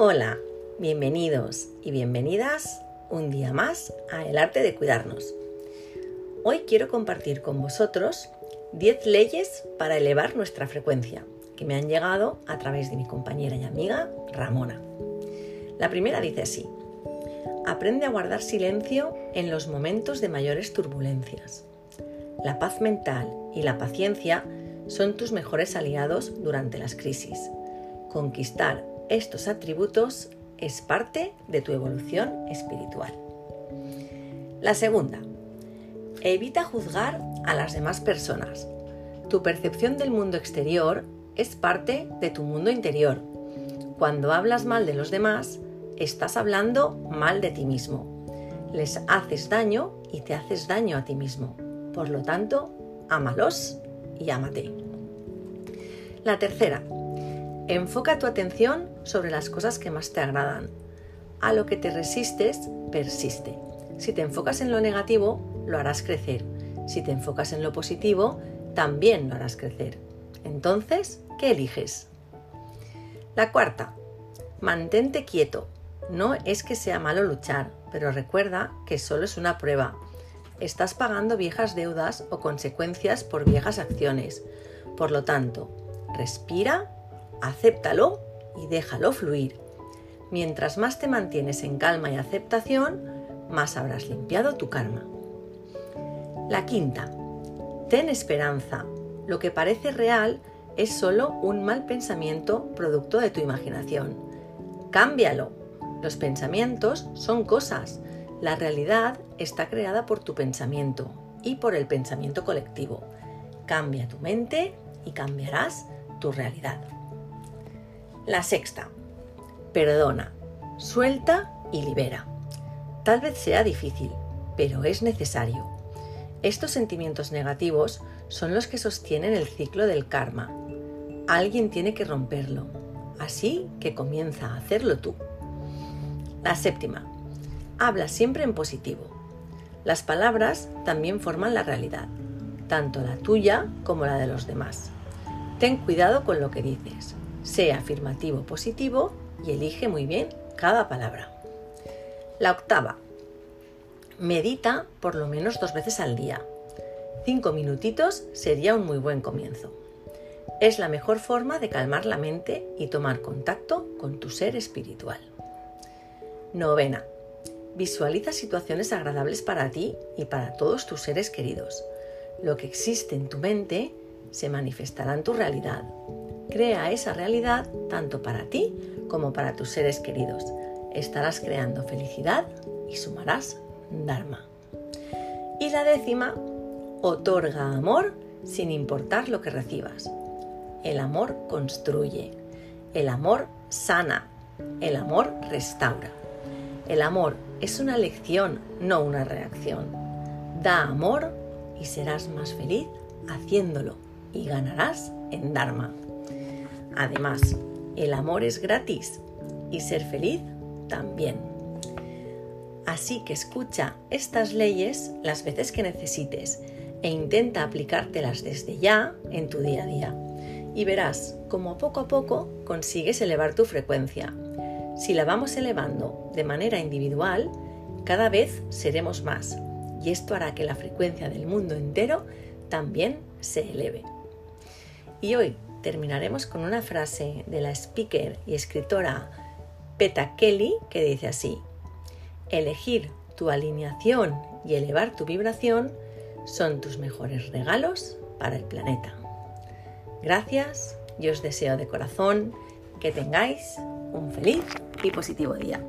Hola, bienvenidos y bienvenidas un día más a El arte de cuidarnos. Hoy quiero compartir con vosotros 10 leyes para elevar nuestra frecuencia que me han llegado a través de mi compañera y amiga Ramona. La primera dice así, aprende a guardar silencio en los momentos de mayores turbulencias. La paz mental y la paciencia son tus mejores aliados durante las crisis. Conquistar estos atributos es parte de tu evolución espiritual. La segunda, evita juzgar a las demás personas. Tu percepción del mundo exterior es parte de tu mundo interior. Cuando hablas mal de los demás, estás hablando mal de ti mismo. Les haces daño y te haces daño a ti mismo. Por lo tanto, ámalos y ámate. La tercera, enfoca tu atención sobre las cosas que más te agradan. A lo que te resistes, persiste. Si te enfocas en lo negativo, lo harás crecer. Si te enfocas en lo positivo, también lo harás crecer. Entonces, ¿qué eliges? La cuarta, mantente quieto. No es que sea malo luchar, pero recuerda que solo es una prueba. Estás pagando viejas deudas o consecuencias por viejas acciones. Por lo tanto, respira, acéptalo y déjalo fluir. Mientras más te mantienes en calma y aceptación, más habrás limpiado tu karma. La quinta, ten esperanza. Lo que parece real es solo un mal pensamiento producto de tu imaginación. Cámbialo. Los pensamientos son cosas. La realidad está creada por tu pensamiento y por el pensamiento colectivo. Cambia tu mente y cambiarás tu realidad. La sexta, perdona, suelta y libera. Tal vez sea difícil, pero es necesario. Estos sentimientos negativos son los que sostienen el ciclo del karma. Alguien tiene que romperlo, así que comienza a hacerlo tú. La séptima, habla siempre en positivo. Las palabras también forman la realidad, tanto la tuya como la de los demás. Ten cuidado con lo que dices, sea afirmativo positivo y elige muy bien cada palabra. La octava, medita por lo menos dos veces al día. Cinco minutitos sería un muy buen comienzo. Es la mejor forma de calmar la mente y tomar contacto con tu ser espiritual. Novena. Visualiza situaciones agradables para ti y para todos tus seres queridos. Lo que existe en tu mente se manifestará en tu realidad. Crea esa realidad tanto para ti como para tus seres queridos. Estarás creando felicidad y sumarás Dharma. Y la décima, otorga amor sin importar lo que recibas. El amor construye, el amor sana, el amor restaura. El amor es una lección, no una reacción. Da amor y serás más feliz haciéndolo y ganarás en Dharma. Además, el amor es gratis y ser feliz también. Así que escucha estas leyes las veces que necesites e intenta aplicártelas desde ya en tu día a día. Y verás cómo poco a poco consigues elevar tu frecuencia. Si la vamos elevando de manera individual, cada vez seremos más y esto hará que la frecuencia del mundo entero también se eleve. Y hoy terminaremos con una frase de la speaker y escritora Peta Kelly que dice así, elegir tu alineación y elevar tu vibración son tus mejores regalos para el planeta. Gracias y os deseo de corazón que tengáis un feliz y positivo día.